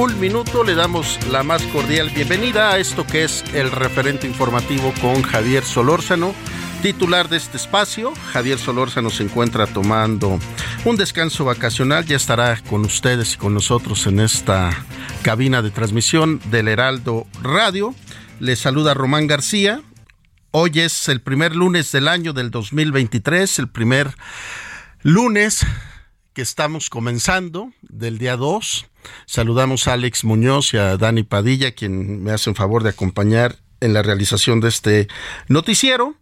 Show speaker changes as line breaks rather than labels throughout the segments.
Un minuto le damos la más cordial bienvenida a esto que es el referente informativo con Javier Solórzano, titular de este espacio. Javier Solórzano se encuentra tomando un descanso vacacional, ya estará con ustedes y con nosotros en esta cabina de transmisión del Heraldo Radio. Le saluda Román García. Hoy es el primer lunes del año del 2023, el primer lunes que estamos comenzando del día 2. Saludamos a Alex Muñoz y a Dani Padilla, quien me hacen favor de acompañar en la realización de este noticiero.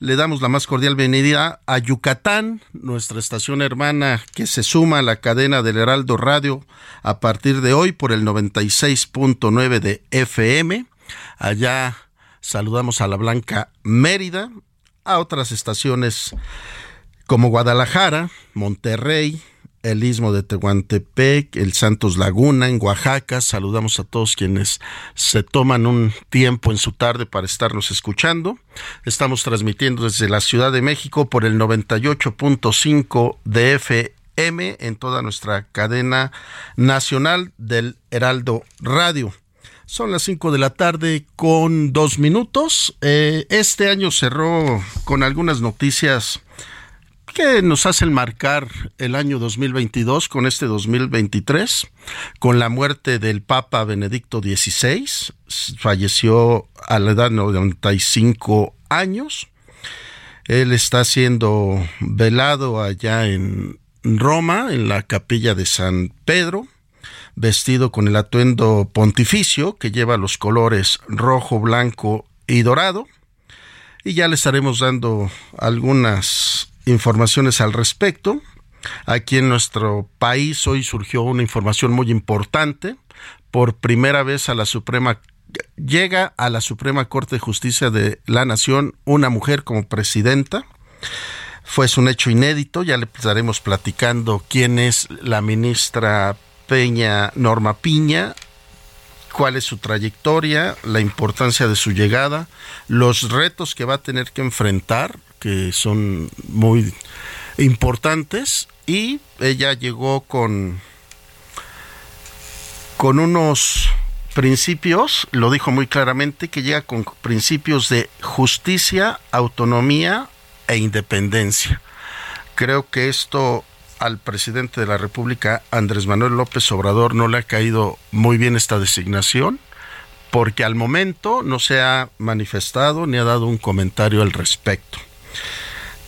Le damos la más cordial bienvenida a Yucatán, nuestra estación hermana que se suma a la cadena del Heraldo Radio a partir de hoy por el 96.9 de FM. Allá saludamos a la Blanca Mérida, a otras estaciones como Guadalajara, Monterrey, el Istmo de Tehuantepec, el Santos Laguna, en Oaxaca. Saludamos a todos quienes se toman un tiempo en su tarde para estarnos escuchando. Estamos transmitiendo desde la Ciudad de México por el 98.5 de FM en toda nuestra cadena nacional del Heraldo Radio. Son las 5 de la tarde con dos minutos. Eh, este año cerró con algunas noticias que nos hacen marcar el año 2022 con este 2023, con la muerte del Papa Benedicto XVI, falleció a la edad de 95 años. Él está siendo velado allá en Roma, en la capilla de San Pedro, vestido con el atuendo pontificio que lleva los colores rojo, blanco y dorado. Y ya le estaremos dando algunas informaciones al respecto. Aquí en nuestro país hoy surgió una información muy importante. Por primera vez a la Suprema llega a la Suprema Corte de Justicia de la Nación una mujer como presidenta. Fue un hecho inédito, ya le estaremos platicando quién es la ministra Peña Norma Piña, cuál es su trayectoria, la importancia de su llegada, los retos que va a tener que enfrentar, que son muy importantes, y ella llegó con, con unos principios, lo dijo muy claramente, que llega con principios de justicia, autonomía e independencia. Creo que esto al presidente de la República, Andrés Manuel López Obrador, no le ha caído muy bien esta designación, porque al momento no se ha manifestado ni ha dado un comentario al respecto.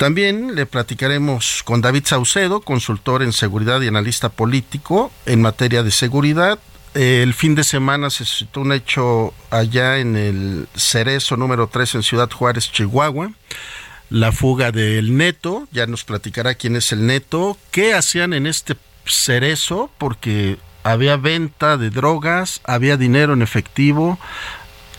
También le platicaremos con David Saucedo, consultor en seguridad y analista político en materia de seguridad. El fin de semana se suscitó un hecho allá en el Cerezo número 3 en Ciudad Juárez, Chihuahua. La fuga del neto, ya nos platicará quién es el neto, qué hacían en este cerezo, porque había venta de drogas, había dinero en efectivo,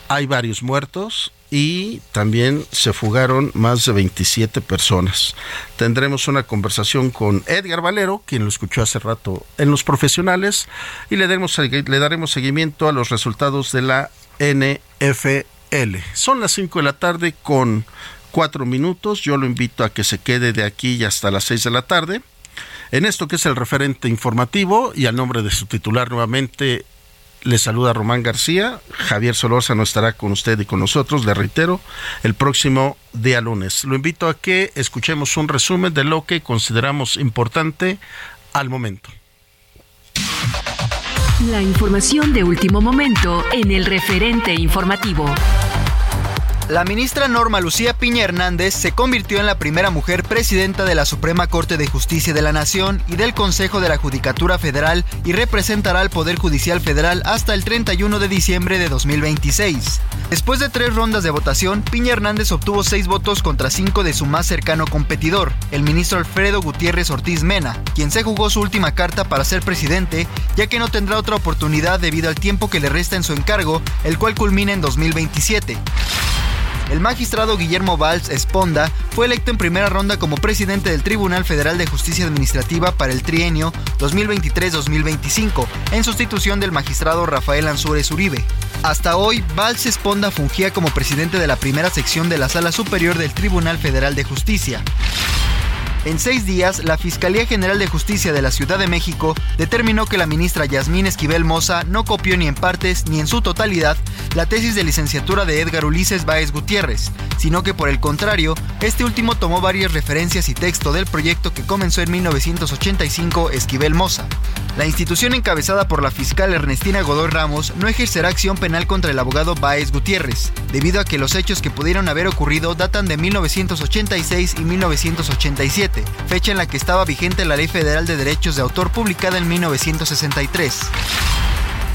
hay varios muertos y también se fugaron más de 27 personas. Tendremos una conversación con Edgar Valero, quien lo escuchó hace rato en los profesionales, y le daremos, le daremos seguimiento a los resultados de la NFL. Son las 5 de la tarde con cuatro minutos. Yo lo invito a que se quede de aquí hasta las seis de la tarde. En esto que es el referente informativo y al nombre de su titular nuevamente, Le saluda Román García. Javier Solórzano estará con usted y con nosotros, le reitero, el próximo día lunes. Lo invito a que escuchemos un resumen de lo que consideramos importante al momento.
La información de último momento en el referente informativo.
La ministra Norma Lucía Piña Hernández se convirtió en la primera mujer presidenta de la Suprema Corte de Justicia de la Nación y del Consejo de la Judicatura Federal y representará al Poder Judicial Federal hasta el 31 de diciembre de 2026. Después de tres rondas de votación, Piña Hernández obtuvo seis votos contra cinco de su más cercano competidor, el ministro Alfredo Gutiérrez Ortiz Mena, quien se jugó su última carta para ser presidente, ya que no tendrá otra oportunidad debido al tiempo que le resta en su encargo, el cual culmina en 2027. El magistrado Guillermo Valls Esponda fue electo en primera ronda como presidente del Tribunal Federal de Justicia Administrativa para el trienio 2023-2025, en sustitución del magistrado Rafael Ansúrez Uribe. Hasta hoy, Valls Esponda fungía como presidente de la primera sección de la Sala Superior del Tribunal Federal de Justicia. En seis días, la Fiscalía General de Justicia de la Ciudad de México determinó que la ministra Yasmín Esquivel Moza no copió ni en partes ni en su totalidad la tesis de licenciatura de Edgar Ulises Báez Gutiérrez, sino que por el contrario, este último tomó varias referencias y texto del proyecto que comenzó en 1985 Esquivel Moza. La institución encabezada por la fiscal Ernestina Godoy Ramos no ejercerá acción penal contra el abogado Báez Gutiérrez, debido a que los hechos que pudieron haber ocurrido datan de 1986 y 1987, fecha en la que estaba vigente la Ley Federal de Derechos de Autor publicada en 1963.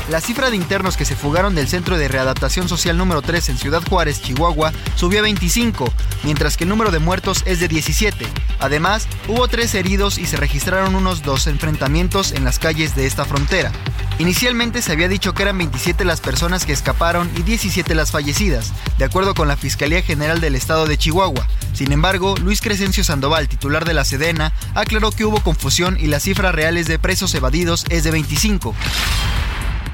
La cifra de internos que se fugaron del Centro de Readaptación Social número 3 en Ciudad Juárez, Chihuahua, subió a 25, mientras que el número de muertos es de 17. Además, hubo tres heridos y se registraron unos dos enfrentamientos en las calles de esta frontera. Inicialmente se había dicho que eran 27 las personas que escaparon y 17 las fallecidas, de acuerdo con la Fiscalía General del Estado de Chihuahua. Sin embargo, Luis Crescencio Sandoval, titular de la Sedena, aclaró que hubo confusión y las cifras reales de presos evadidos es de 25.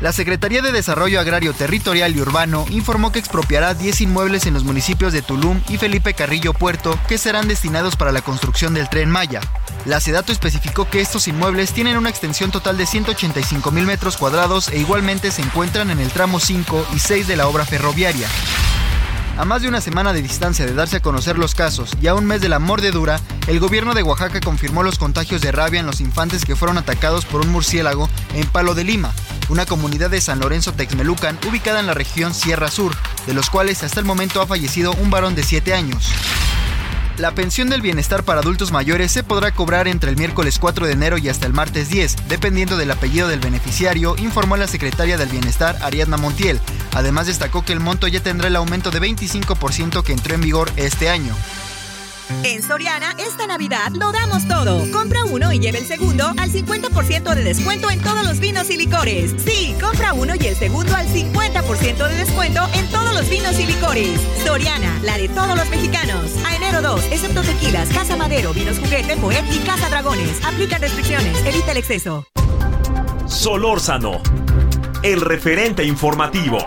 La Secretaría de Desarrollo Agrario Territorial y Urbano informó que expropiará 10 inmuebles en los municipios de Tulum y Felipe Carrillo Puerto que serán destinados para la construcción del tren Maya. La SEDATO especificó que estos inmuebles tienen una extensión total de 185 mil metros cuadrados e igualmente se encuentran en el tramo 5 y 6 de la obra ferroviaria. A más de una semana de distancia de darse a conocer los casos y a un mes de la mordedura, el gobierno de Oaxaca confirmó los contagios de rabia en los infantes que fueron atacados por un murciélago en Palo de Lima, una comunidad de San Lorenzo Texmelucan ubicada en la región Sierra Sur, de los cuales hasta el momento ha fallecido un varón de 7 años. La pensión del bienestar para adultos mayores se podrá cobrar entre el miércoles 4 de enero y hasta el martes 10, dependiendo del apellido del beneficiario, informó la secretaria del Bienestar Ariadna Montiel. Además destacó que el monto ya tendrá el aumento de 25% que entró en vigor este año.
En Soriana, esta Navidad lo damos todo. Compra uno y lleve el segundo al 50% de descuento en todos los vinos y licores. Sí, compra uno y el segundo al 50% de descuento en todos los vinos y licores. Soriana, la de todos los mexicanos. A enero 2, excepto tequilas, Casa Madero, Vinos Juguete, Moet y Casa Dragones. Aplica restricciones, evita el exceso.
Solórzano, el referente informativo.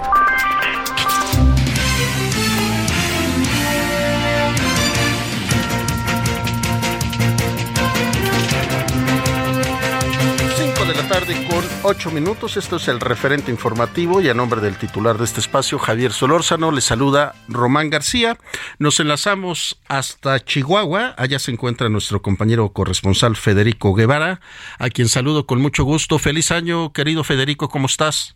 Tarde con ocho minutos. Esto es el referente informativo y a nombre del titular de este espacio, Javier Solórzano, le saluda Román García. Nos enlazamos hasta Chihuahua. Allá se encuentra nuestro compañero corresponsal Federico Guevara, a quien saludo con mucho gusto. Feliz año, querido Federico, ¿cómo estás?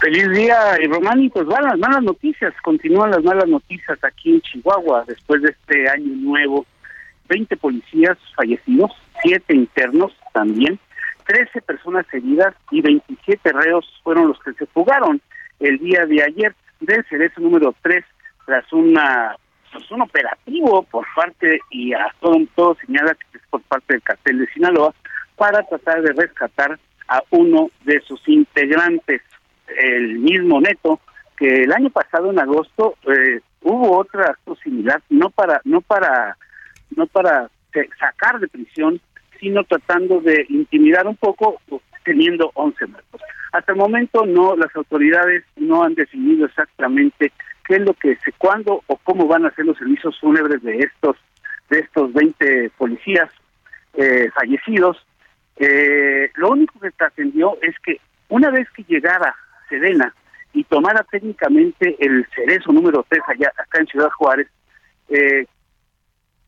Feliz día, Román, y pues van las malas noticias, continúan las malas noticias aquí en Chihuahua después de este año nuevo. 20 policías fallecidos, 7 internos también, 13 personas heridas y 27 reos fueron los que se fugaron el día de ayer del cerezo número 3 tras una pues, un operativo por parte y a todo, todo señala que es por parte del cartel de Sinaloa para tratar de rescatar a uno de sus integrantes, el mismo Neto, que el año pasado en agosto eh, hubo otra acto similar, no para no para no para sacar de prisión sino tratando de intimidar un poco, teniendo 11 muertos. Hasta el momento no, las autoridades no han definido exactamente qué es lo que se, cuándo o cómo van a ser los servicios fúnebres de estos, de estos 20 policías eh, fallecidos. Eh, lo único que trascendió es que Una vez que llegara Sedena y tomara técnicamente el cerezo número 3 allá acá en Ciudad Juárez, eh,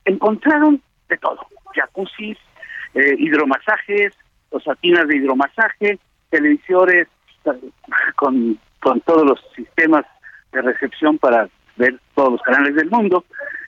encontraron de todo, jacuzzi, eh, hidromasajes, osatinas de hidromasaje, televisores con, con todos los sistemas de recepción para ver todos los canales del mundo,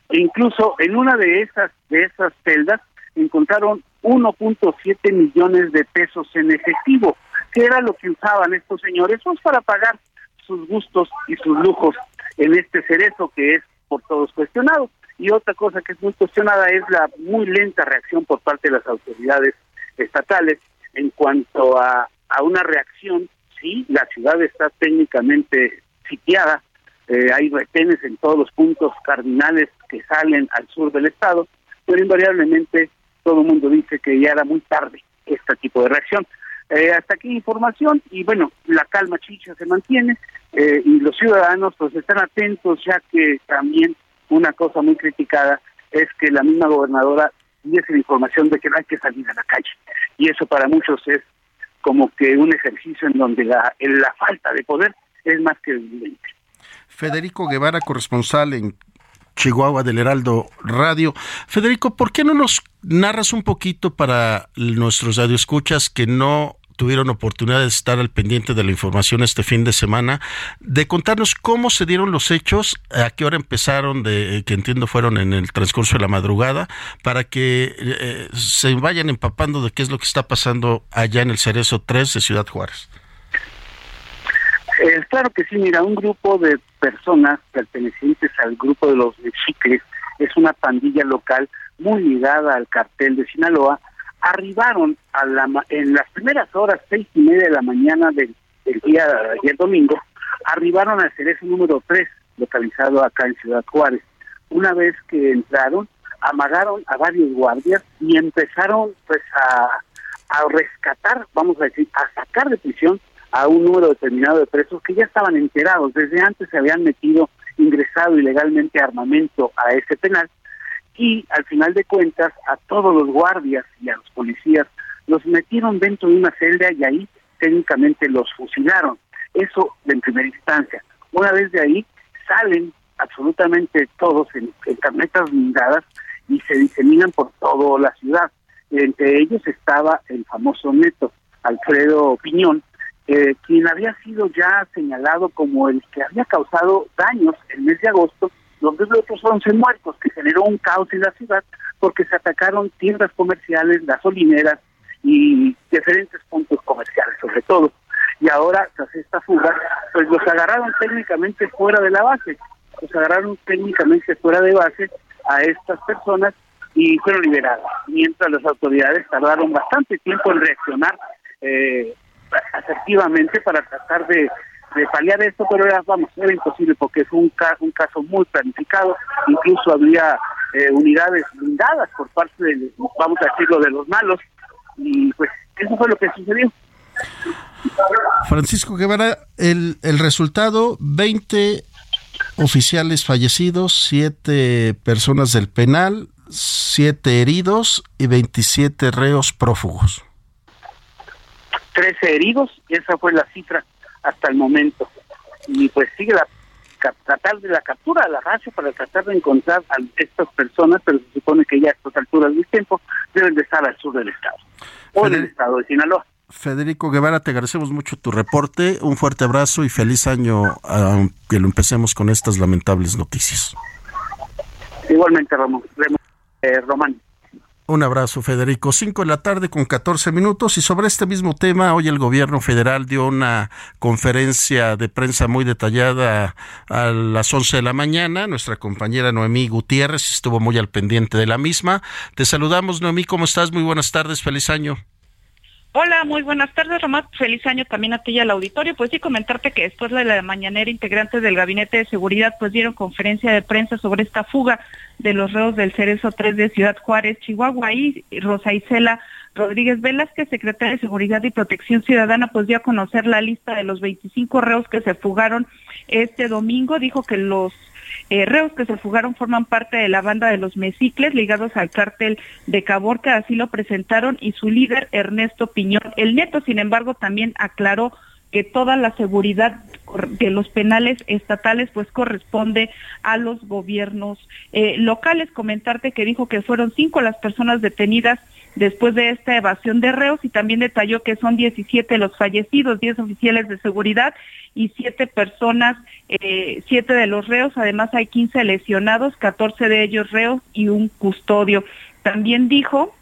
e incluso en una de esas de esas celdas encontraron 1.7 millones de pesos en efectivo, que era lo que usaban estos señores pues para pagar sus gustos y sus lujos en este cerezo que es por todos cuestionado. Y otra cosa que es muy cuestionada es la muy lenta reacción por parte de las autoridades estatales en cuanto a, a una reacción. Sí, la ciudad está técnicamente sitiada, eh, hay retenes en todos los puntos cardinales que salen al sur del estado, pero invariablemente todo el mundo dice que ya era muy tarde este tipo de reacción. Eh, hasta aquí información y bueno, la calma chicha se mantiene eh, y los ciudadanos pues están atentos ya que también una cosa muy criticada es que la misma gobernadora diese la información de que no hay que salir a la calle. Y eso para muchos es como que un ejercicio en donde la, la falta de poder es más que evidente.
Federico Guevara, corresponsal en Chihuahua del Heraldo Radio. Federico, ¿por qué no nos narras un poquito para nuestros radioescuchas que no tuvieron oportunidad de estar al pendiente de la información este fin de semana, de contarnos cómo se dieron los hechos, a qué hora empezaron, de que entiendo fueron en el transcurso de la madrugada, para que eh, se vayan empapando de qué es lo que está pasando allá en el Cerezo 3 de Ciudad Juárez.
Eh, claro que sí, mira, un grupo de personas pertenecientes al grupo de los Chicles es una pandilla local muy ligada al cartel de Sinaloa, arribaron a la, en las primeras horas, seis y media de la mañana del, día y el domingo, arribaron al cerezo número 3, localizado acá en Ciudad Juárez. Una vez que entraron, amagaron a varios guardias y empezaron pues a, a rescatar, vamos a decir, a sacar de prisión a un número determinado de presos que ya estaban enterados, desde antes se habían metido, ingresado ilegalmente armamento a ese penal y al final de cuentas a todos los guardias y a los policías los metieron dentro de una celda y ahí técnicamente los fusilaron. Eso en primera instancia. Una vez de ahí salen absolutamente todos en, en carnetas blindadas y se diseminan por toda la ciudad. Entre ellos estaba el famoso neto Alfredo Piñón, eh, quien había sido ya señalado como el que había causado daños el mes de agosto donde otros 11 muertos, que generó un caos en la ciudad porque se atacaron tiendas comerciales, gasolineras y diferentes puntos comerciales sobre todo. Y ahora, tras esta fuga, pues los agarraron técnicamente fuera de la base, los agarraron técnicamente fuera de base a estas personas y fueron liberados, mientras las autoridades tardaron bastante tiempo en reaccionar eh, asertivamente para tratar de de paliar esto, pero era, vamos, era imposible porque es un, un caso muy planificado, incluso había eh, unidades blindadas por parte de, vamos a decirlo, de los malos, y pues eso fue lo que sucedió.
Francisco Guevara, el, el resultado, 20 oficiales fallecidos, 7 personas del penal, 7 heridos y 27 reos prófugos.
13 heridos, esa fue la cifra hasta el momento. Y pues sigue la tratar de la captura de la raza para tratar de encontrar a estas personas, pero se supone que ya a estas alturas del tiempo deben de estar al sur del estado o en el estado de Sinaloa.
Federico Guevara, te agradecemos mucho tu reporte, un fuerte abrazo y feliz año, aunque lo empecemos con estas lamentables noticias.
Igualmente, Ramón. Eh, Román.
Un abrazo, Federico. Cinco de la tarde con 14 minutos. Y sobre este mismo tema, hoy el gobierno federal dio una conferencia de prensa muy detallada a las 11 de la mañana. Nuestra compañera Noemí Gutiérrez estuvo muy al pendiente de la misma. Te saludamos, Noemí. ¿Cómo estás? Muy buenas tardes. Feliz año.
Hola, muy buenas tardes, Román. Feliz año también a ti y al auditorio. Pues sí, comentarte que después de la mañanera, integrantes del Gabinete de Seguridad pues dieron conferencia de prensa sobre esta fuga de los reos del Cerezo 3 de Ciudad Juárez, Chihuahua. Y Rosa Isela Rodríguez Velázquez, secretaria de Seguridad y Protección Ciudadana, pues dio a conocer la lista de los 25 reos que se fugaron este domingo. Dijo que los eh, reos que se fugaron forman parte de la banda de los Mesicles ligados al cártel de Caborca, así lo presentaron, y su líder Ernesto Piñón. El neto, sin embargo, también aclaró que toda la seguridad de los penales estatales pues corresponde a los gobiernos eh, locales. Comentarte que dijo que fueron cinco las personas detenidas después de esta evasión de reos y también detalló que son 17 los fallecidos, 10 oficiales de seguridad y 7 personas, eh, 7 de los reos, además hay 15 lesionados, 14 de ellos reos y un custodio. También dijo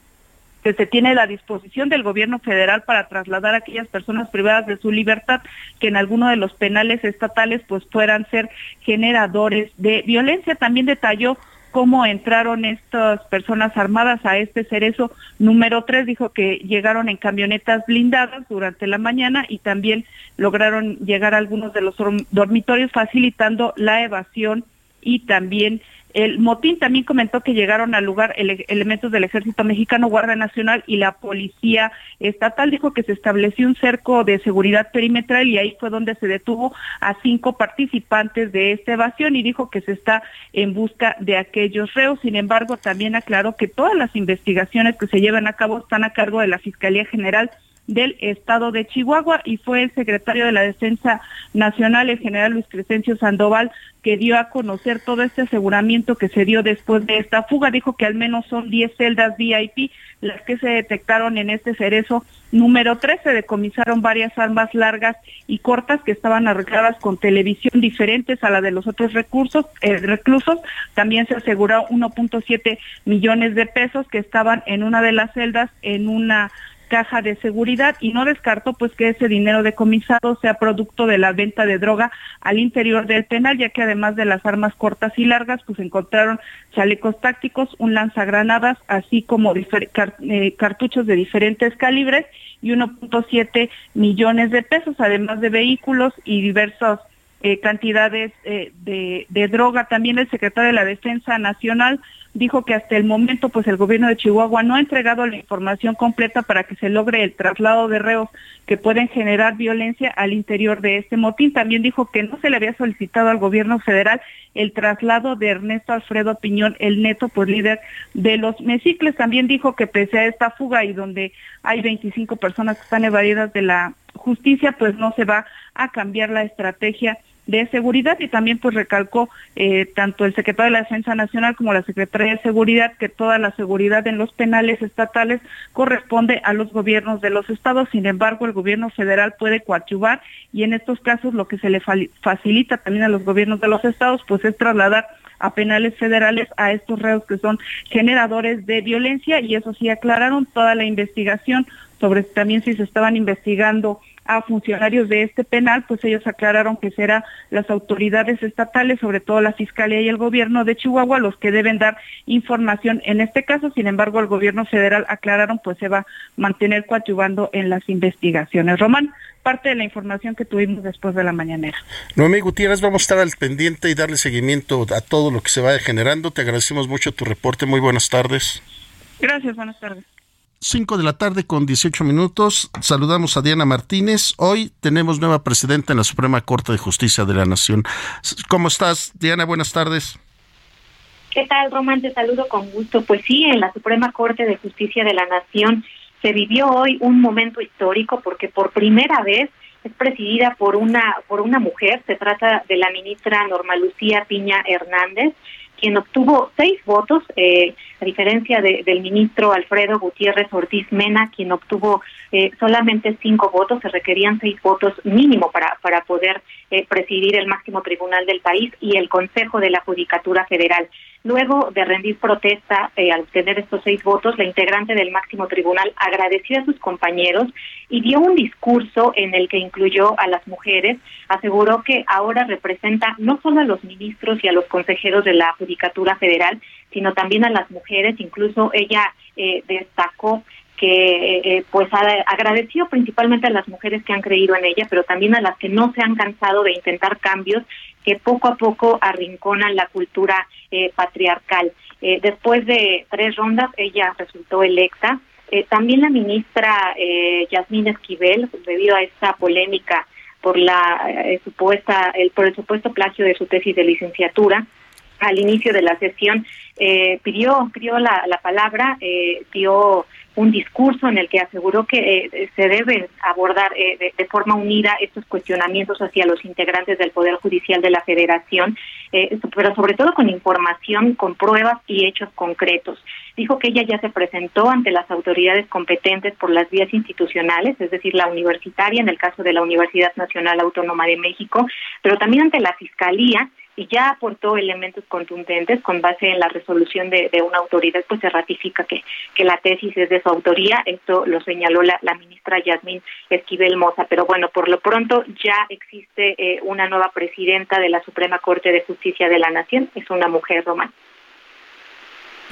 que se tiene la disposición del gobierno federal para trasladar a aquellas personas privadas de su libertad que en alguno de los penales estatales pues puedan ser generadores de violencia. También detalló cómo entraron estas personas armadas a este cerezo número 3. Dijo que llegaron en camionetas blindadas durante la mañana y también lograron llegar a algunos de los dormitorios facilitando la evasión y también el motín también comentó que llegaron al lugar elementos del Ejército Mexicano, Guardia Nacional y la Policía Estatal. Dijo que se estableció un cerco de seguridad perimetral y ahí fue donde se detuvo a cinco participantes de esta evasión y dijo que se está en busca de aquellos reos. Sin embargo, también aclaró que todas las investigaciones que se llevan a cabo están a cargo de la Fiscalía General del estado de Chihuahua y fue el secretario de la Defensa Nacional, el general Luis Crescencio Sandoval, que dio a conocer todo este aseguramiento que se dio después de esta fuga. Dijo que al menos son 10 celdas VIP las que se detectaron en este cerezo número 13. Se decomisaron varias armas largas y cortas que estaban arregladas con televisión diferentes a la de los otros recursos, eh, reclusos. También se aseguró 1.7 millones de pesos que estaban en una de las celdas en una caja de seguridad y no descartó pues que ese dinero decomisado sea producto de la venta de droga al interior del penal, ya que además de las armas cortas y largas, pues encontraron chalecos tácticos, un lanzagranadas, así como eh, cartuchos de diferentes calibres y 1.7 millones de pesos, además de vehículos y diversas eh, cantidades eh, de, de droga. También el secretario de la Defensa Nacional dijo que hasta el momento pues el gobierno de Chihuahua no ha entregado la información completa para que se logre el traslado de reos que pueden generar violencia al interior de este motín. También dijo que no se le había solicitado al gobierno federal el traslado de Ernesto Alfredo Piñón, el neto pues líder de los mesicles. También dijo que pese a esta fuga y donde hay 25 personas que están evadidas de la justicia, pues no se va a cambiar la estrategia de Seguridad y también pues recalcó eh, tanto el secretario de la Defensa Nacional como la Secretaría de Seguridad que toda la seguridad en los penales estatales corresponde a los gobiernos de los estados, sin embargo el gobierno federal puede coadyuvar y en estos casos lo que se le facilita también a los gobiernos de los estados pues es trasladar a penales federales a estos reos que son generadores de violencia y eso sí aclararon toda la investigación sobre también si se estaban investigando a funcionarios de este penal, pues ellos aclararon que serán las autoridades estatales, sobre todo la Fiscalía y el gobierno de Chihuahua, los que deben dar información en este caso. Sin embargo, el gobierno federal aclararon, pues se va a mantener coadyuvando en las investigaciones. Román, parte de la información que tuvimos después de la mañanera.
Noemí Gutiérrez, vamos a estar al pendiente y darle seguimiento a todo lo que se vaya generando. Te agradecemos mucho tu reporte. Muy buenas tardes.
Gracias, buenas tardes.
5 de la tarde con 18 minutos. Saludamos a Diana Martínez. Hoy tenemos nueva presidenta en la Suprema Corte de Justicia de la Nación. ¿Cómo estás, Diana? Buenas tardes.
¿Qué tal, Román? Te saludo con gusto. Pues sí, en la Suprema Corte de Justicia de la Nación se vivió hoy un momento histórico porque por primera vez es presidida por una por una mujer. Se trata de la ministra Norma Lucía Piña Hernández quien obtuvo seis votos, eh, a diferencia del ministro Alfredo Gutiérrez Ortiz Mena, quien obtuvo eh, solamente cinco votos, se requerían seis votos mínimo para, para poder eh, presidir el máximo tribunal del país y el Consejo de la Judicatura Federal. Luego de rendir protesta eh, al obtener estos seis votos, la integrante del máximo tribunal agradeció a sus compañeros y dio un discurso en el que incluyó a las mujeres. Aseguró que ahora representa no solo a los ministros y a los consejeros de la Judicatura Federal, sino también a las mujeres. Incluso ella eh, destacó que eh, pues agradeció principalmente a las mujeres que han creído en ella, pero también a las que no se han cansado de intentar cambios que poco a poco arrinconan la cultura eh, patriarcal. Eh, después de tres rondas, ella resultó electa. también la ministra Yasmín Esquivel, debido a esta polémica por la supuesta el por el supuesto plagio de su tesis de licenciatura, al inicio de la sesión eh, pidió pidió la, la palabra, eh, dio un discurso en el que aseguró que eh, se deben abordar eh, de, forma unida estos cuestionamientos hacia los integrantes del Poder Judicial de la Federación, eh, pero sobre todo con información, con pruebas y hechos concretos. Dijo que ella ya se presentó ante las autoridades competentes por las vías institucionales, es decir, la universitaria en el caso de la Universidad Nacional Autónoma de México, pero también ante la Fiscalía y ya aportó elementos contundentes con base en la resolución de, una autoridad, pues se ratifica que, que la tesis es de su autoría. Esto lo señaló la, ministra Yasmín Esquivel Moza. Pero bueno, por lo pronto ya existe eh, una nueva presidenta de la Suprema Corte de Justicia de la Nación. Es una mujer romana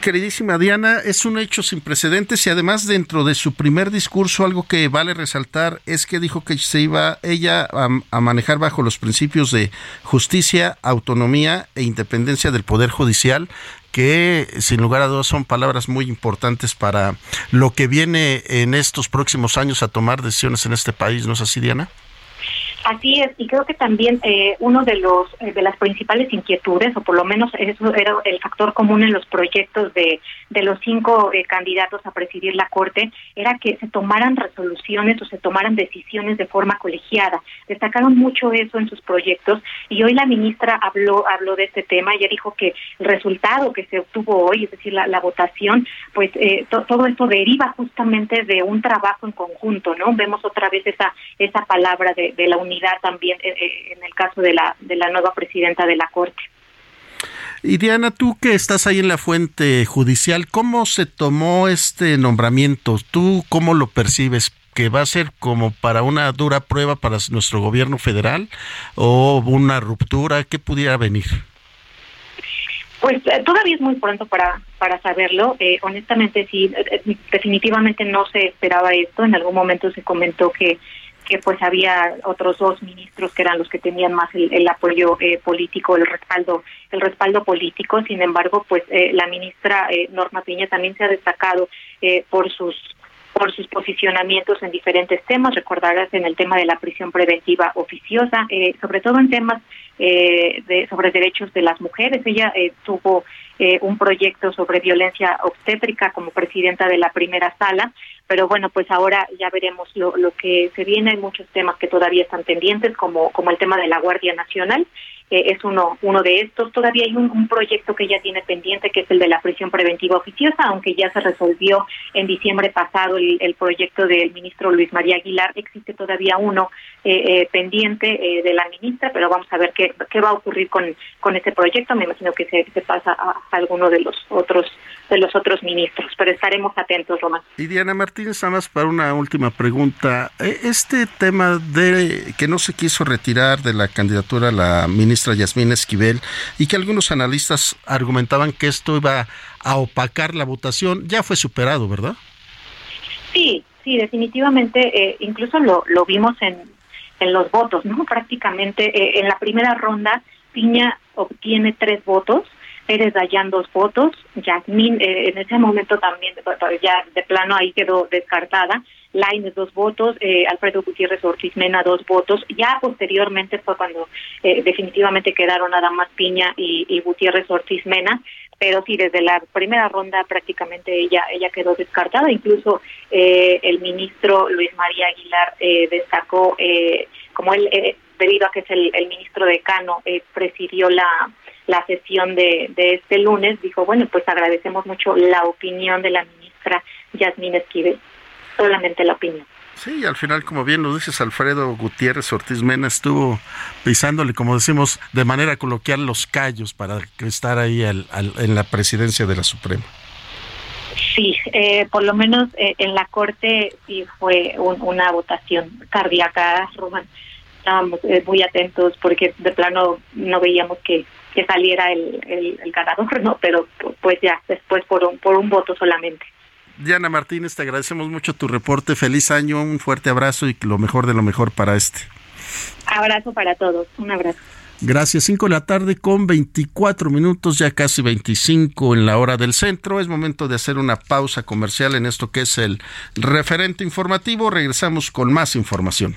queridísima Diana, es un hecho sin precedentes y además dentro de su primer discurso algo que vale resaltar es que dijo que se iba ella a, manejar bajo los principios de justicia, autonomía e independencia del Poder Judicial que sin lugar a dudas son palabras muy importantes para lo que viene en estos próximos años a tomar decisiones en este país, ¿no es así, Diana?
Así es, y creo que también eh, uno de los eh, de las principales inquietudes, o por lo menos eso era el factor común en los proyectos de, de los cinco eh, candidatos a presidir la Corte, era que se tomaran resoluciones o se tomaran decisiones de forma colegiada. Destacaron mucho eso en sus proyectos y hoy la ministra habló habló de este tema. Ella dijo que el resultado que se obtuvo hoy, es decir, la, votación, pues todo esto deriva justamente de un trabajo en conjunto, ¿no? Vemos otra vez esa esa palabra de, la también eh, eh, en el caso de la, de la nueva presidenta de la Corte.
Y Diana, tú que estás ahí en la fuente judicial, ¿cómo se tomó este nombramiento? ¿Tú cómo lo percibes? ¿Que va a ser como para una dura prueba para nuestro gobierno federal o una ruptura? ¿Qué pudiera venir?
Pues eh, todavía es muy pronto para, para saberlo. honestamente, sí, definitivamente no se esperaba esto. En algún momento se comentó que que pues había otros dos ministros que eran los que tenían más el, apoyo eh, político, el respaldo, el respaldo político. Sin embargo, pues eh, la ministra eh, Norma Piña también se ha destacado por sus por sus posicionamientos en diferentes temas, recordarás en el tema de la prisión preventiva oficiosa, sobre todo en temas de, sobre derechos de las mujeres. Ella tuvo un proyecto sobre violencia obstétrica como presidenta de la primera sala pero bueno, pues ahora ya veremos lo, lo que se viene. Hay muchos temas que todavía están pendientes, como, como el tema de la Guardia Nacional, es uno, uno de estos. Todavía hay un, proyecto que ya tiene pendiente, que es el de la prisión preventiva oficiosa, aunque ya se resolvió en diciembre pasado el, proyecto del ministro Luis María Aguilar. Existe todavía uno eh, eh, pendiente eh, de la ministra, pero vamos a ver qué, qué va a ocurrir con, con este proyecto. Me imagino que se, se pasa a, alguno de los otros de los otros ministros, pero estaremos atentos, Román.
Y Diana Martínez, nada más para una última pregunta. Este tema de que no se quiso retirar de la candidatura a la ministra ministra Yasmín Esquivel y que algunos analistas argumentaban que esto iba a opacar la votación, ya fue superado, ¿verdad?
Sí, sí, definitivamente, eh, incluso lo, lo vimos en, en los votos, ¿no? Prácticamente eh, en la primera ronda, Piña obtiene tres votos, Pérez Dayan dos votos, Yasmín eh, en ese momento también ya de plano ahí quedó descartada, Laines dos votos, eh, Alfredo Gutiérrez Ortiz Mena dos votos. Ya posteriormente fue cuando eh, definitivamente quedaron nada más Piña y, Gutiérrez Ortiz Mena. Pero sí desde la primera ronda prácticamente ella ella quedó descartada. Incluso eh, el ministro Luis María Aguilar destacó como él debido a que es el, ministro decano presidió la la sesión de, de este lunes dijo bueno pues agradecemos mucho la opinión de la ministra Yasmín Esquivel solamente la opinión.
Sí, al final, como bien lo dices, Alfredo Gutiérrez Ortiz Mena estuvo pisándole, como decimos, de manera coloquial los callos para estar ahí en la presidencia de la Suprema.
Sí, eh, por lo menos eh, en la Corte sí fue una votación cardíaca, Román. Estábamos eh, muy atentos porque de plano no veíamos que, que saliera el, el, el ganador, ¿no? Pero pues ya, después por un, por un voto solamente.
Diana Martínez, te agradecemos mucho tu reporte. Feliz año, un fuerte abrazo y lo mejor de lo mejor para este.
Abrazo para todos, un abrazo.
Gracias, 5 de la tarde con 24 minutos, ya casi 25 en la hora del centro. Es momento de hacer una pausa comercial en esto que es el referente informativo. Regresamos con más información.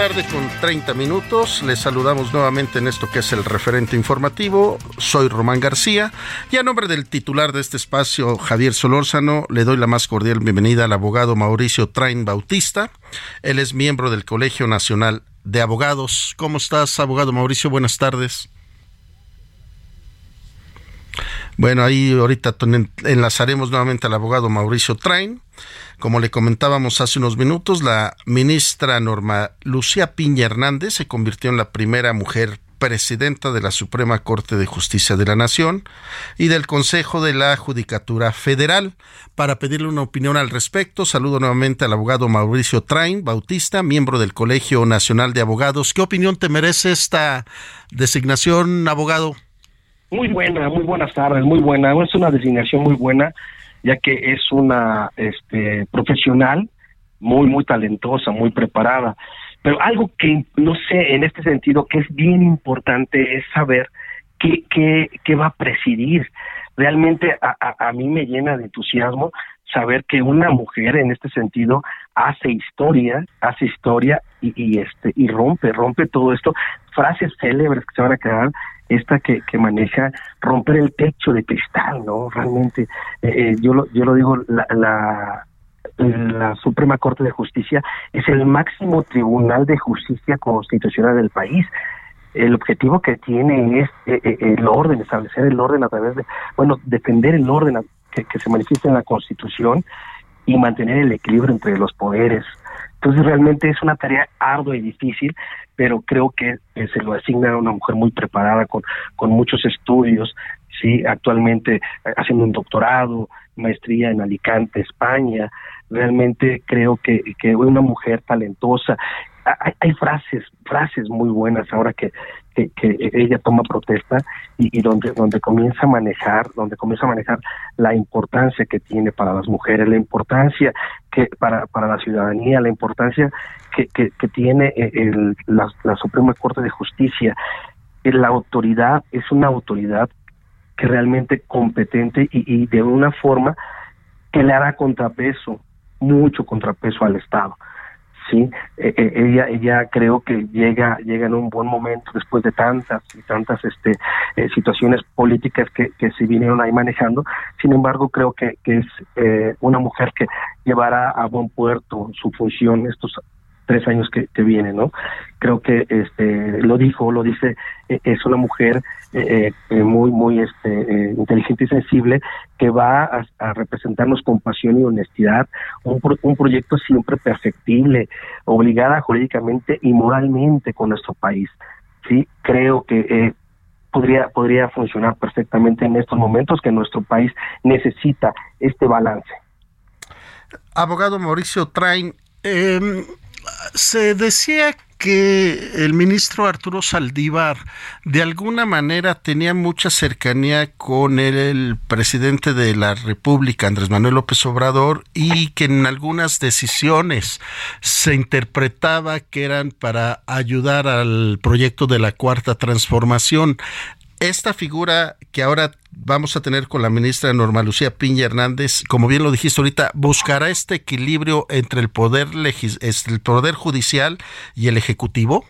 Tarde con 30 minutos. Les saludamos nuevamente en esto que es el referente informativo. Soy Román García y a nombre del titular de este espacio, Javier Solórzano, le doy la más cordial bienvenida al abogado Mauricio Train Bautista. Él es miembro del Colegio Nacional de Abogados. ¿Cómo estás, abogado Mauricio? Buenas tardes. Bueno, ahí ahorita enlazaremos nuevamente al abogado Mauricio Train. Como le comentábamos hace unos minutos, la ministra Norma Lucía Piña Hernández se convirtió en la primera mujer presidenta de la Suprema Corte de Justicia de la Nación y del Consejo de la Judicatura Federal. Para pedirle una opinión al respecto, saludo nuevamente al abogado Mauricio Train Bautista, miembro del Colegio Nacional de Abogados. ¿Qué opinión te merece esta designación, abogado?
Muy buena, muy buenas tardes, muy buena. Es una designación muy buena ya que es una este, profesional muy, muy talentosa, muy preparada. Pero algo que, no sé, en este sentido, que es bien importante es saber qué, qué, qué va a presidir. Realmente a, a, a mí me llena de entusiasmo saber que una mujer en este sentido hace historia, hace historia y, y este y rompe, rompe todo esto, frases célebres que se van a quedar esta que, que maneja romper el techo de cristal, ¿no? Realmente, eh, eh, yo, lo, yo lo digo, la, la, la Suprema Corte de Justicia es el máximo tribunal de justicia constitucional del país el objetivo que tiene es eh, el orden, establecer el orden a través de, bueno, defender el orden que, que, se manifiesta en la Constitución y mantener el equilibrio entre los poderes. Entonces realmente es una tarea ardua y difícil, pero creo que se lo asigna a una mujer muy preparada con, con muchos estudios, sí, actualmente eh, haciendo un doctorado, maestría en Alicante, España. Realmente creo que, que una mujer talentosa. Hay, hay frases, frases muy buenas ahora que, que, ella toma protesta y, donde donde comienza a manejar donde comienza a manejar la importancia que tiene para las mujeres la importancia que para para la ciudadanía la importancia que, que, tiene el, la, la Suprema Corte de Justicia la autoridad es una autoridad que realmente competente y, y de una forma que le hará contrapeso mucho contrapeso al Estado sí eh, ella ella creo que llega llega en un buen momento después de tantas y tantas este eh, situaciones políticas que, que se vinieron ahí manejando. Sin embargo creo que, que es eh, una mujer que llevará a buen puerto su función estos tres años que, que vienen no creo que este lo dijo lo dice eh, es una mujer eh, eh, muy muy este inteligente y sensible que va a, representarnos con pasión y honestidad un, pro, un proyecto siempre perfectible obligada jurídicamente y moralmente con nuestro país. Sí creo que podría podría funcionar perfectamente en estos momentos que nuestro país necesita este balance.
Abogado Mauricio Train eh, se decía que el ministro Arturo Saldívar de alguna manera tenía mucha cercanía con el, presidente de la República, Andrés Manuel López Obrador, y que en algunas decisiones se interpretaba que eran para ayudar al proyecto de la Cuarta Transformación esta figura que ahora vamos a tener con la ministra Norma Lucía Piña Hernández, como bien lo dijiste ahorita, buscará este equilibrio entre el poder el poder judicial y el ejecutivo.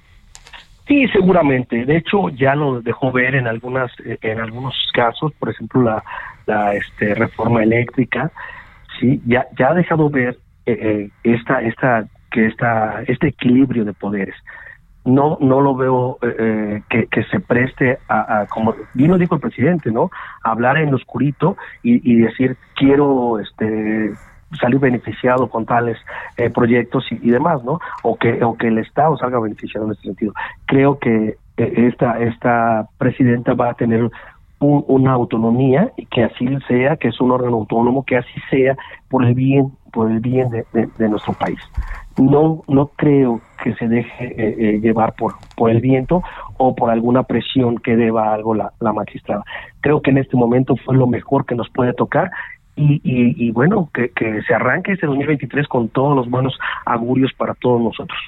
Sí, seguramente. De hecho, ya lo dejó ver en algunas en algunos casos, por ejemplo, la, la este, reforma eléctrica, sí, ya ya ha dejado ver eh, eh, esta esta que esta este equilibrio de poderes no no lo veo eh, eh, que, se preste a, como bien lo dijo el presidente no hablar en oscurito y, decir quiero este salir beneficiado con tales eh, proyectos y, demás no o que o que el estado salga beneficiado en este sentido. Creo que esta esta presidenta va a tener una autonomía y que así sea que es un órgano autónomo que así sea por el bien por el bien de nuestro país no no creo que se deje eh, eh, llevar por por el viento o por alguna presión que deba algo la, la magistrada. Creo que en este momento fue lo mejor que nos puede tocar y, y, bueno que, que se arranque este 2023 con todos los buenos augurios para todos nosotros.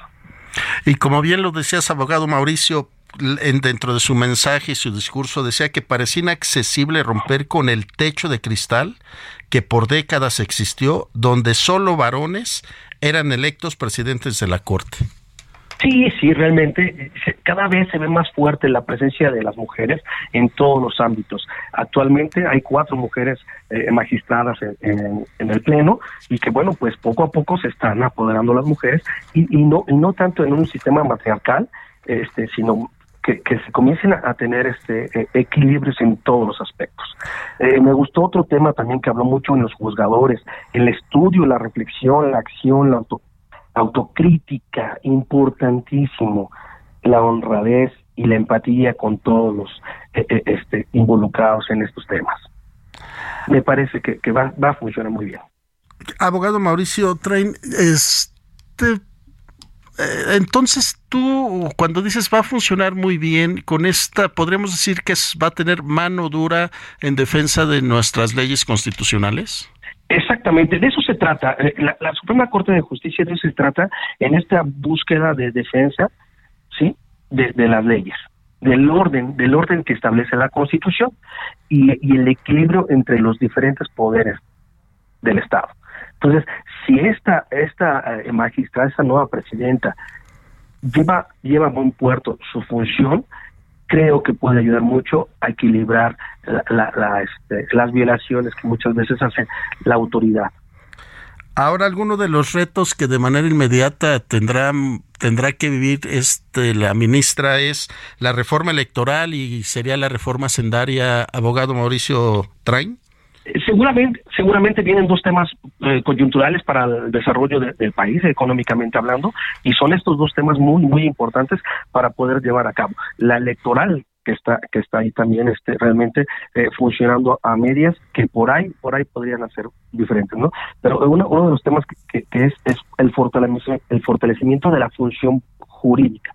Y como bien lo decías abogado Mauricio en, dentro de su mensaje y su discurso decía que parecía inaccesible romper con el techo de cristal que por décadas existió, donde solo varones eran electos presidentes de la Corte.
Sí, sí, realmente cada vez se ve más fuerte la presencia de las mujeres en todos los ámbitos. Actualmente hay cuatro mujeres eh, magistradas en, el pleno y que bueno, pues poco a poco se están apoderando las mujeres y, no y no tanto en un sistema matriarcal, este, sino que, se comiencen a, tener este eh, equilibrios en todos los aspectos. Eh, me gustó otro tema también que habló mucho en los juzgadores, el estudio, la reflexión, la acción, la autocrítica, importantísimo, la honradez y la empatía con todos los eh, involucrados en estos temas. Me parece que, que va, va a funcionar muy bien.
Abogado Mauricio Train, este entonces tú cuando dices va a funcionar muy bien con esta, podríamos decir que va a tener mano dura en defensa de nuestras leyes constitucionales.
Exactamente, de eso se trata. Eh, la, Suprema Corte de Justicia de eso se trata en esta búsqueda de defensa, sí, de, las leyes, del orden, del orden que establece la Constitución y el equilibrio entre los diferentes poderes del Estado. Entonces, si esta, esta eh, magistrada, esta nueva presidenta, lleva, lleva a buen puerto su función, creo que puede ayudar mucho a equilibrar la, este, las violaciones que muchas veces hace la autoridad.
Ahora, alguno de los retos que de manera inmediata tendrá, tendrá que vivir este, la ministra es la reforma electoral y sería la reforma sendaria, abogado Mauricio Train.
Seguramente, seguramente vienen dos temas eh, coyunturales para el desarrollo del país, económicamente hablando, y son estos dos temas muy, muy importantes para poder llevar a cabo. La electoral, que está que está ahí también este realmente eh, funcionando a medias que por ahí por ahí podrían hacer diferentes no pero uno, uno de los temas que, es es el fortalecimiento el fortalecimiento de la función jurídica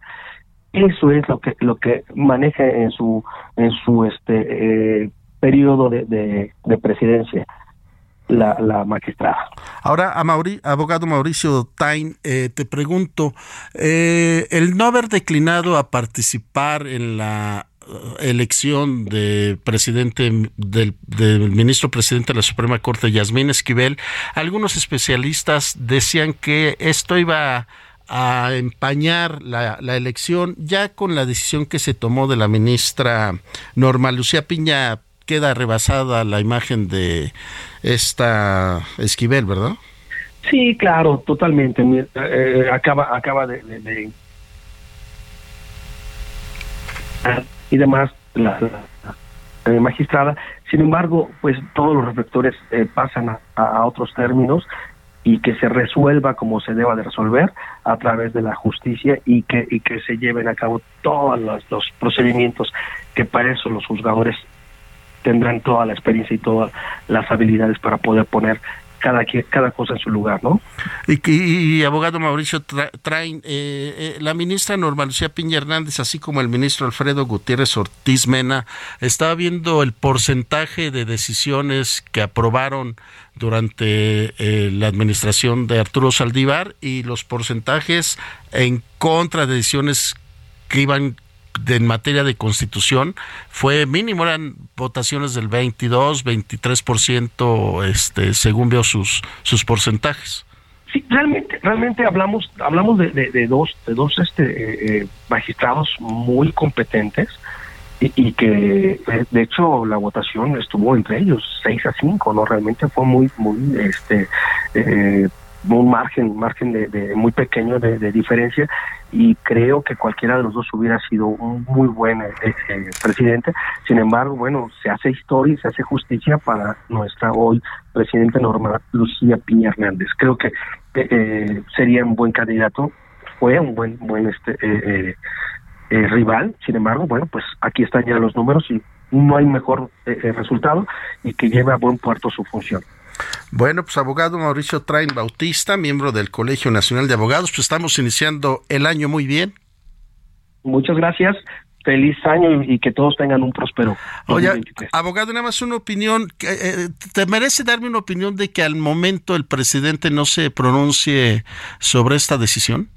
eso es lo que lo que maneja en su en su este eh, periodo de, de, presidencia la, la, magistrada.
Ahora, a abogado Mauricio Tain, eh, te pregunto, eh, el no haber declinado a participar en la eh, elección de presidente del, del, ministro presidente de la Suprema Corte, Yasmín Esquivel, algunos especialistas decían que esto iba a empañar la, la, elección ya con la decisión que se tomó de la ministra Norma Lucía Piña queda rebasada la imagen de esta Esquivel, ¿verdad?
Sí, claro, totalmente. Eh, acaba, acaba de, y demás la, magistrada. Sin embargo, pues todos los reflectores eh, pasan a, otros términos y que se resuelva como se deba de resolver a través de la justicia y que, y que se lleven a cabo todos los, los procedimientos que para eso los juzgadores tendrán toda la experiencia y todas las habilidades para poder poner cada, cada cosa en su lugar, ¿no?
Y, abogado Mauricio Train, eh, eh, la ministra Norma Lucía Piña Hernández, así como el ministro Alfredo Gutiérrez Ortiz Mena, estaba viendo el porcentaje de decisiones que aprobaron durante eh, la administración de Arturo Saldívar y los porcentajes en contra de decisiones que iban en materia de constitución fue mínimo, eran votaciones del 22, 23%, este, según veo sus, sus porcentajes.
Sí, realmente, realmente hablamos, hablamos de, de, dos, de dos este, eh, eh, magistrados muy competentes y, que eh, de hecho la votación estuvo entre ellos 6 a 5, no realmente fue muy muy este un margen, margen de, muy pequeño de, diferencia y creo que cualquiera de los dos hubiera sido un muy buen eh, eh, presidente. Sin embargo, bueno, se hace historia y se hace justicia para nuestra hoy presidente Norma Lucía Piña Hernández. Creo que eh, sería un buen candidato, fue un buen buen este rival. Sin embargo, bueno, pues aquí están ya los números y no hay mejor resultado y que lleve a buen puerto su función.
Bueno, pues abogado Mauricio Train Bautista, miembro del Colegio Nacional de Abogados, pues estamos iniciando el año muy bien.
Muchas gracias. Feliz año y que todos tengan un próspero.
Oye, abogado, nada más una opinión. Eh, ¿Te merece darme una opinión de que al momento el presidente no se pronuncie sobre esta decisión?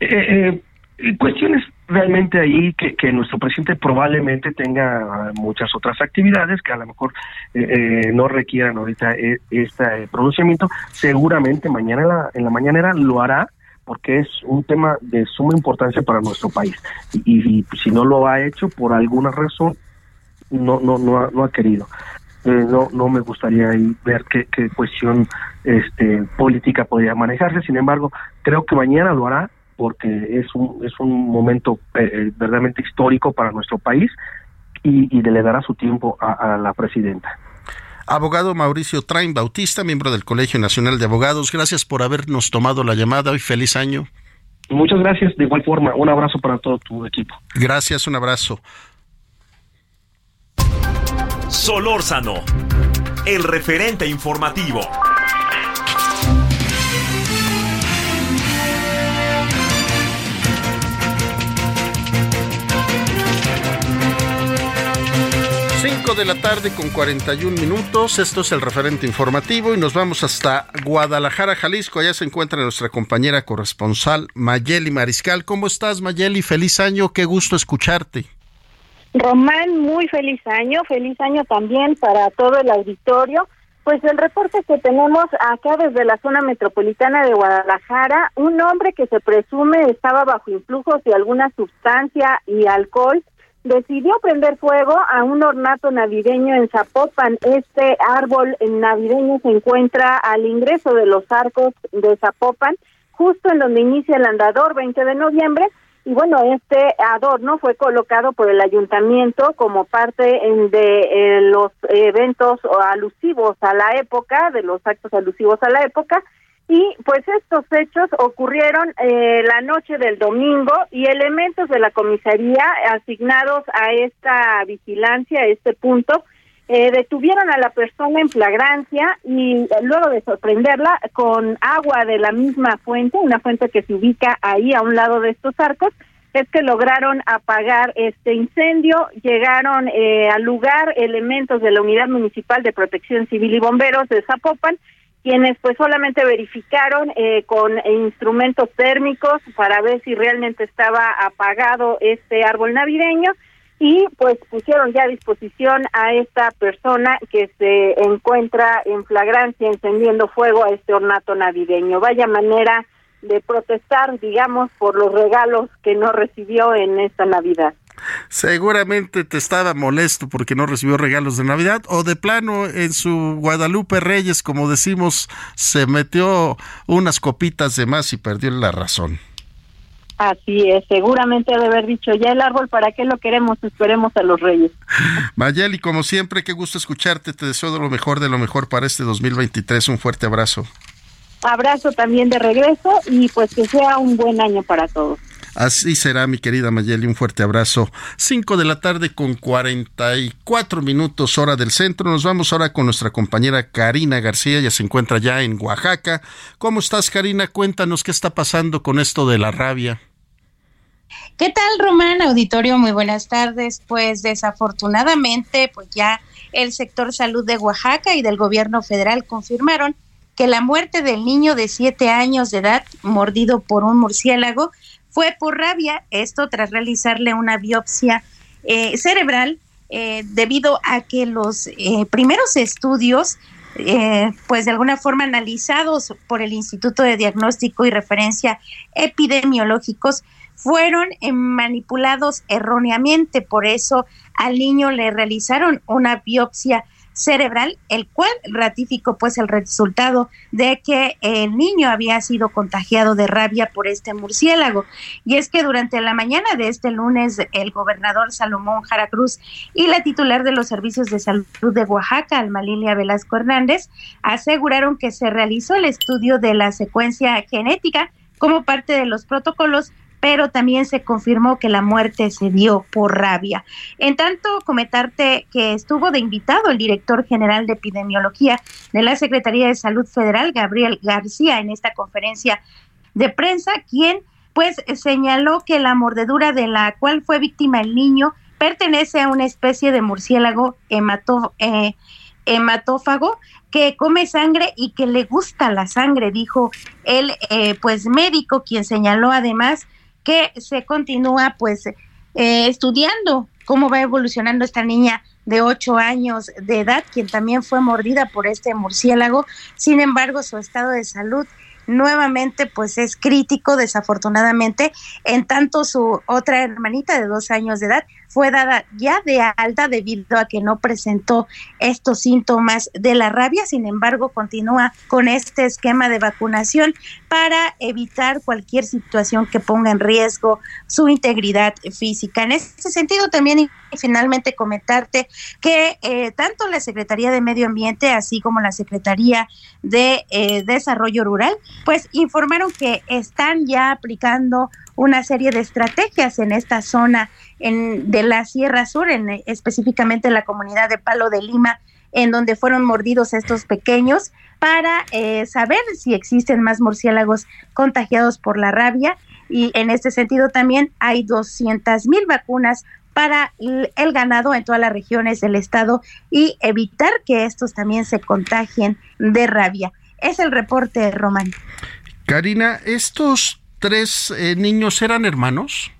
Eh, eh, cuestiones realmente ahí que, nuestro presidente probablemente tenga muchas otras actividades que a lo mejor eh, eh no requieran ahorita eh, este pronunciamiento. Seguramente mañana en la, en la mañanera lo hará porque es un tema de suma importancia para nuestro país. Y, si no lo ha hecho por alguna razón, no, no, no, ha, no ha querido. Eh, no, no me gustaría ver qué, qué cuestión este, política podría manejarse. Sin embargo, creo que mañana lo hará porque es un, es un momento eh, eh, verdaderamente histórico para nuestro país y, y le dará su tiempo a, la presidenta.
Abogado Mauricio Train Bautista, miembro del Colegio Nacional de Abogados, gracias por habernos tomado la llamada y feliz año.
Muchas gracias, de igual forma, un abrazo para todo tu equipo.
Gracias, un abrazo.
Solórzano, el referente informativo.
5 de la tarde con 41 minutos. Esto es el referente informativo y nos vamos hasta Guadalajara, Jalisco. Allá se encuentra nuestra compañera corresponsal Mayeli Mariscal. ¿Cómo estás, Mayeli? Feliz año, qué gusto escucharte.
Román, muy feliz año. Feliz año también para todo el auditorio. Pues el reporte que tenemos acá desde la zona metropolitana de Guadalajara, un hombre que se presume estaba bajo influjos de alguna sustancia y alcohol decidió prender fuego a un ornato navideño en Zapopan. Este árbol navideño se encuentra al ingreso de los arcos de Zapopan, justo en donde inicia el andador 20 de noviembre. Y bueno, este adorno fue colocado por el ayuntamiento como parte de eh, los eventos alusivos a la época, de los actos alusivos a la época, y pues estos hechos ocurrieron eh, la noche del domingo y elementos de la comisaría asignados a esta vigilancia, a este punto, eh, detuvieron a la persona en flagrancia y luego de sorprenderla con agua de la misma fuente, una fuente que se ubica ahí a un lado de estos arcos, es que lograron apagar este incendio, llegaron eh, al lugar elementos de la Unidad Municipal de Protección Civil y Bomberos de Zapopan quienes pues solamente verificaron eh, con instrumentos térmicos para ver si realmente estaba apagado este árbol navideño y pues pusieron ya a disposición a esta persona que se encuentra en flagrancia encendiendo fuego a este ornato navideño. Vaya manera de protestar, digamos, por los regalos que no recibió en esta Navidad.
Seguramente te estaba molesto porque no recibió regalos de Navidad o de plano en su Guadalupe Reyes, como decimos, se metió unas copitas de más y perdió la razón.
Así es, seguramente debe haber dicho ya el árbol, ¿para qué lo queremos? Esperemos a los reyes.
Mayeli, como siempre, qué gusto escucharte, te deseo lo mejor de lo mejor para este 2023, un fuerte abrazo.
Abrazo también de regreso y pues que sea un buen año para todos.
Así será, mi querida Mayeli, un fuerte abrazo. 5 de la tarde con 44 minutos hora del centro. Nos vamos ahora con nuestra compañera Karina García, ya se encuentra ya en Oaxaca. ¿Cómo estás, Karina? Cuéntanos qué está pasando con esto de la rabia.
¿Qué tal, Román? Auditorio, muy buenas tardes. Pues desafortunadamente, pues ya el sector salud de Oaxaca y del gobierno federal confirmaron que la muerte del niño de siete años de edad mordido por un murciélago fue por rabia, esto tras realizarle una biopsia eh, cerebral eh, debido a que los eh, primeros estudios, pues de alguna forma analizados por el Instituto de Diagnóstico y Referencia Epidemiológicos, fueron manipulados erróneamente, por eso al niño le realizaron una biopsia cerebral, el cual ratificó pues el resultado de que el niño había sido contagiado de rabia por este murciélago. Y es que durante la mañana de este lunes, el gobernador Salomón Jara Cruz y la titular de los servicios de salud de Oaxaca, Almalilia Velasco Hernández, aseguraron que se realizó el estudio de la secuencia genética como parte de los protocolos pero también se confirmó que la muerte se dio por rabia. En tanto, comentarte que estuvo de invitado el director general de epidemiología de la Secretaría de Salud Federal, Gabriel García, en esta conferencia de prensa, quien pues señaló que la mordedura de la cual fue víctima el niño pertenece a una especie de murciélago eh, hematófago que come sangre y que le gusta la sangre, dijo el eh, pues médico, quien señaló además que se continúa pues eh, estudiando cómo va evolucionando esta niña de ocho años de edad, quien también fue mordida por este murciélago. Sin embargo, su estado de salud nuevamente pues es crítico desafortunadamente en tanto su otra hermanita de dos años de edad fue dada ya de alta debido a que no presentó estos síntomas de la rabia, sin embargo continúa con este esquema de vacunación para evitar cualquier situación que ponga en riesgo su integridad física. En este sentido también finalmente comentarte que eh, tanto la Secretaría de Medio Ambiente así como la Secretaría de eh, Desarrollo Rural pues informaron que están ya aplicando una serie de estrategias en esta zona en, de la Sierra Sur, en, específicamente en la comunidad de Palo de Lima, en donde fueron mordidos estos pequeños, para eh, saber si existen más murciélagos contagiados por la rabia. Y en este sentido también hay 200 mil vacunas para el ganado en todas las regiones del estado y evitar que estos también se contagien de rabia. Es el reporte, Román.
Karina, estos tres eh, niños eran hermanos?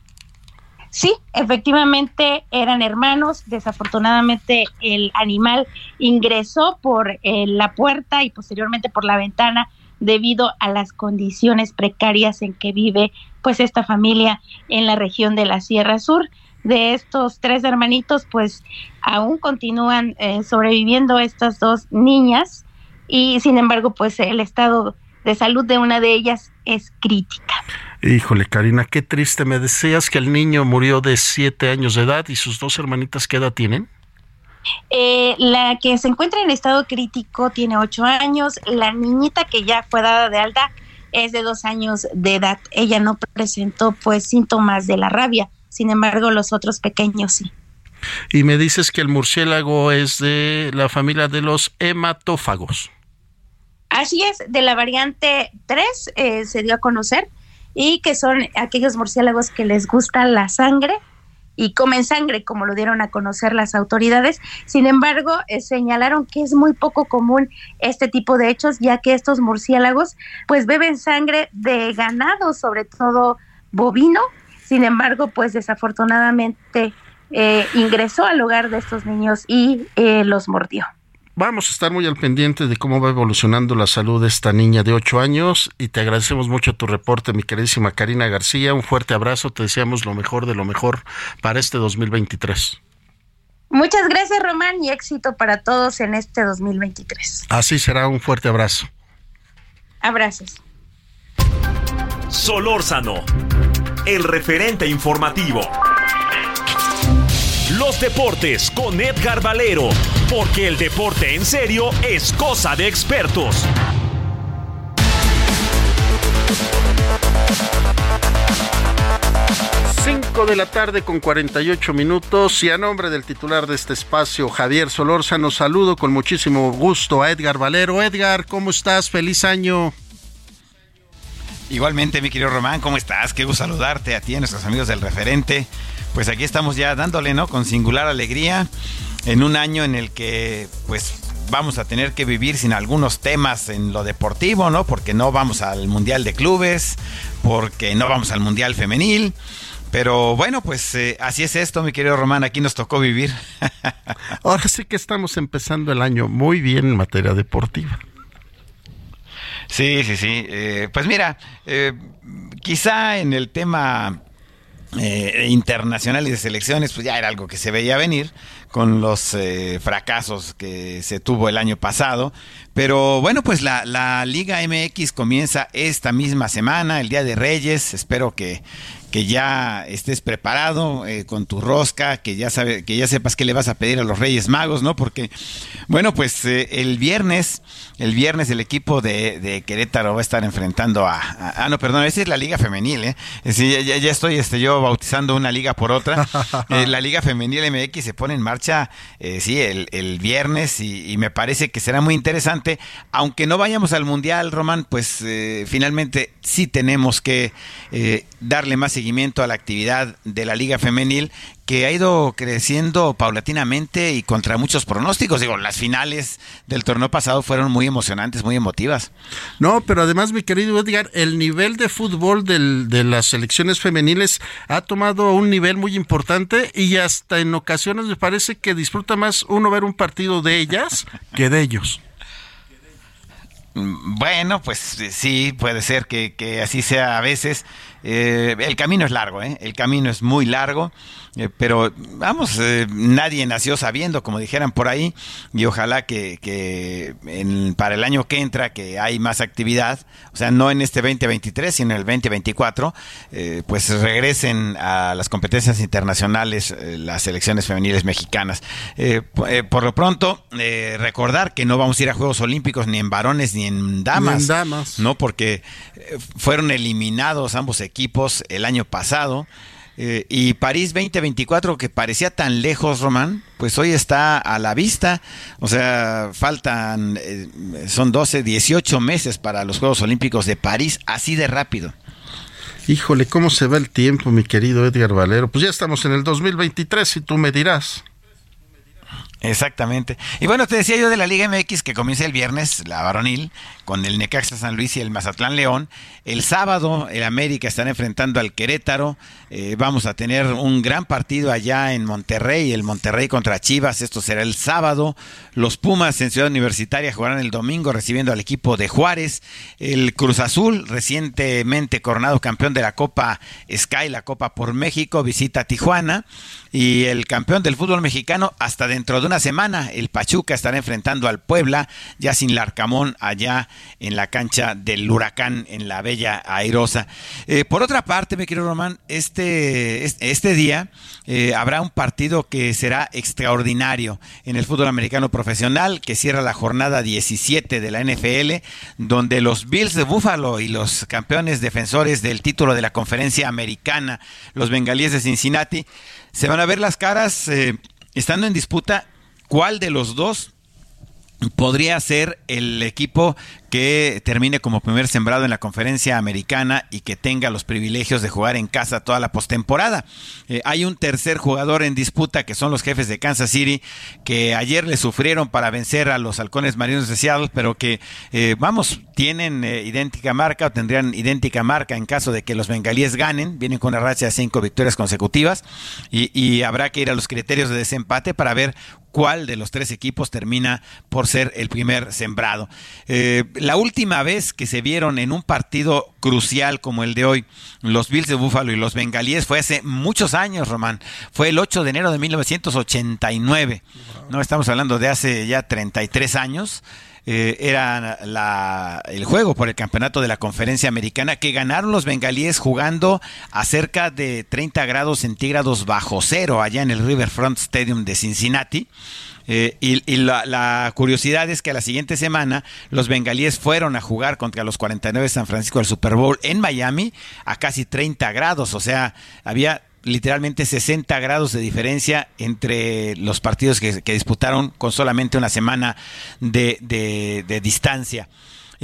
Sí, efectivamente eran hermanos. Desafortunadamente el animal ingresó por eh, la puerta y posteriormente por la ventana debido a las condiciones precarias en que vive pues esta familia en la región de la Sierra Sur. De estos tres hermanitos pues aún continúan eh, sobreviviendo estas dos niñas y sin embargo pues el estado de salud de una de ellas es crítica.
Híjole, Karina, qué triste. Me decías que el niño murió de siete años de edad y sus dos hermanitas, ¿qué edad tienen?
Eh, la que se encuentra en estado crítico tiene ocho años. La niñita que ya fue dada de alta es de dos años de edad. Ella no presentó pues síntomas de la rabia. Sin embargo, los otros pequeños sí.
Y me dices que el murciélago es de la familia de los hematófagos.
Así es, de la variante 3 eh, se dio a conocer y que son aquellos murciélagos que les gusta la sangre y comen sangre, como lo dieron a conocer las autoridades. Sin embargo, eh, señalaron que es muy poco común este tipo de hechos, ya que estos murciélagos pues beben sangre de ganado, sobre todo bovino. Sin embargo, pues desafortunadamente eh, ingresó al hogar de estos niños y los mordió.
Vamos a estar muy al pendiente de cómo va evolucionando la salud de esta niña de 8 años y te agradecemos mucho tu reporte, mi queridísima Karina García. Un fuerte abrazo, te deseamos lo mejor de lo mejor para este 2023.
Muchas gracias, Román, y éxito para todos en este 2023.
Así será, un fuerte abrazo.
Abrazos.
Solórzano, el referente informativo. Los deportes con Edgar Valero, porque el deporte en serio es cosa de expertos.
5 de la tarde con 48 minutos y a nombre del titular de este espacio, Javier Solórzano, saludo con muchísimo gusto a Edgar Valero. Edgar, ¿cómo estás? Feliz año.
Igualmente, mi querido Román, ¿cómo estás? Qué gusto saludarte a ti, a nuestros amigos del referente. Pues aquí estamos ya dándole, ¿no? Con singular alegría en un año en el que, pues, vamos a tener que vivir sin algunos temas en lo deportivo, ¿no? Porque no vamos al Mundial de Clubes, porque no vamos al Mundial Femenil. Pero bueno, pues eh, así es esto, mi querido Román, aquí nos tocó vivir.
Ahora sí que estamos empezando el año muy bien en materia deportiva.
Sí, sí, sí. Eh, pues mira, eh, quizá en el tema eh, internacional y de selecciones, pues ya era algo que se veía venir con los fracasos que se tuvo el año pasado. Pero bueno, pues la, la, Liga MX comienza esta misma semana, el Día de Reyes. Espero que, que ya estés preparado eh, con tu rosca, que ya sabe, que ya sepas qué le vas a pedir a los Reyes Magos, ¿no? Porque, bueno, pues eh, el viernes, el viernes el equipo de, Querétaro va a estar enfrentando a, ah, no, perdón, esa es la liga femenil, ¿eh? ya, ya, estoy este, yo bautizando una liga por otra. Eh, la liga femenil MX se pone en marcha, sí, el, el viernes y, y, me parece que será muy interesante, aunque no vayamos al mundial, Román, pues finalmente sí tenemos que darle más seguimiento a la actividad de la Liga Femenil que ha ido creciendo paulatinamente y contra muchos pronósticos. Digo, las finales del torneo pasado fueron muy emocionantes, muy emotivas.
No, pero además, mi querido Edgar, el nivel de fútbol de las selecciones femeniles ha tomado un nivel muy importante y hasta en ocasiones me parece que disfruta más uno ver un partido de ellas que de ellos.
Bueno, pues sí, puede ser que, que así sea a veces. Eh, el camino es largo, ¿eh? el camino es muy largo. Eh, pero vamos, eh, nadie nació sabiendo, como dijeran por ahí, y ojalá que, que para el año que entra, que hay más actividad, o sea, no en este 2023, sino en el 2024, eh, pues regresen a las competencias internacionales las selecciones femeniles mexicanas. por lo pronto, recordar que no vamos a ir a Juegos Olímpicos ni en varones ni en damas,
ni en damas.
¿no? Porque fueron eliminados ambos equipos el año pasado. Eh, y París 2024, que parecía tan lejos, Román, pues hoy está a la vista. O sea, faltan, eh, son 12, 18 meses para los Juegos Olímpicos de París, así de rápido.
Híjole, ¿cómo se va el tiempo, mi querido Edgar Valero? Pues ya estamos en el 2023 y tú me dirás.
Exactamente. Y bueno, te decía yo de la Liga MX que comienza el viernes, la varonil, con el Necaxa San Luis y el Mazatlán León. El sábado el América están enfrentando al Querétaro. Eh, vamos a tener un gran partido allá en Monterrey, el Monterrey contra Chivas. Esto será el sábado. Los Pumas en Ciudad Universitaria jugarán el domingo recibiendo al equipo de Juárez. El Cruz Azul, recientemente coronado campeón de la Copa Sky, la Copa por México, visita Tijuana. Y el campeón del fútbol mexicano hasta dentro de una semana, el Pachuca estará enfrentando al Puebla, ya sin Larcamón allá en la cancha del Huracán en la Bella Airosa. Eh, por otra parte, mi querido Román, este, este día eh, habrá un partido que será extraordinario en el fútbol americano profesional, que cierra la jornada 17 de la NFL, donde los Bills de Buffalo y los campeones defensores del título de la conferencia americana, los bengalíes de Cincinnati, se van a ver las caras eh, estando en disputa cuál de los dos podría ser el equipo que termine como primer sembrado en la conferencia americana y que tenga los privilegios de jugar en casa toda la postemporada. Eh, hay un tercer jugador en disputa que son los jefes de Kansas City que ayer le sufrieron para vencer a los halcones marinos de Seattle, pero que, eh, vamos, tienen eh, idéntica marca o tendrían idéntica marca en caso de que los bengalíes ganen. Vienen con una racha de cinco victorias consecutivas y, y habrá que ir a los criterios de desempate para ver cuál de los tres equipos termina por ser el primer sembrado. Eh, la última vez que se vieron en un partido crucial como el de hoy, los Bills de Buffalo y los Bengalíes, fue hace muchos años, Román. Fue el 8 de enero de 1989. No estamos hablando de hace ya 33 años. Eh, era la, el juego por el campeonato de la conferencia americana que ganaron los bengalíes jugando a cerca de 30 grados centígrados bajo cero allá en el Riverfront Stadium de Cincinnati. Eh, y, la, curiosidad es que a la siguiente semana los bengalíes fueron a jugar contra los 49 de San Francisco del Super Bowl en Miami a casi 30 grados, o sea, había literalmente 60 grados de diferencia entre los partidos que, disputaron con solamente una semana de, distancia.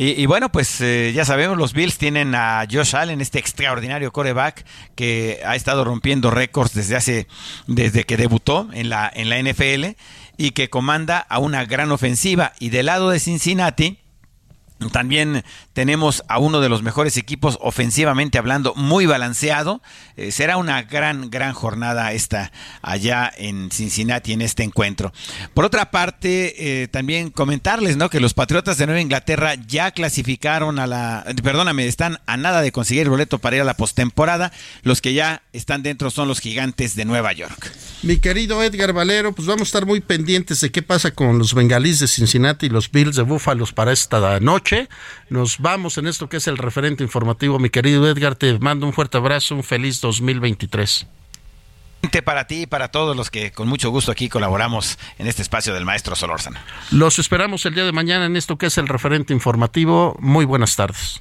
Y, bueno, pues eh, ya sabemos, los Bills tienen a Josh Allen, este extraordinario coreback que ha estado rompiendo récords desde hace, desde que debutó en la, en la NFL y que comanda a una gran ofensiva. Y del lado de Cincinnati, también tenemos a uno de los mejores equipos ofensivamente hablando, muy balanceado. Eh, será una gran, gran jornada esta allá en Cincinnati en este encuentro. Por otra parte, eh, también comentarles ¿no? que los Patriotas de Nueva Inglaterra ya clasificaron a la, perdóname, están a nada de conseguir el boleto para ir a la postemporada. Los que ya están dentro son los gigantes de Nueva York.
Mi querido Edgar Valero, pues vamos a estar muy pendientes de qué pasa con los bengalíes de Cincinnati y los Bills de Búfalos para esta noche. Nos vamos en esto que es el referente informativo. Mi querido Edgar, te mando un fuerte abrazo, un feliz 2023
para ti y para todos los que con mucho gusto aquí colaboramos en este espacio del maestro Solórzano.
Los esperamos el día de mañana en esto que es el referente informativo. Muy buenas tardes.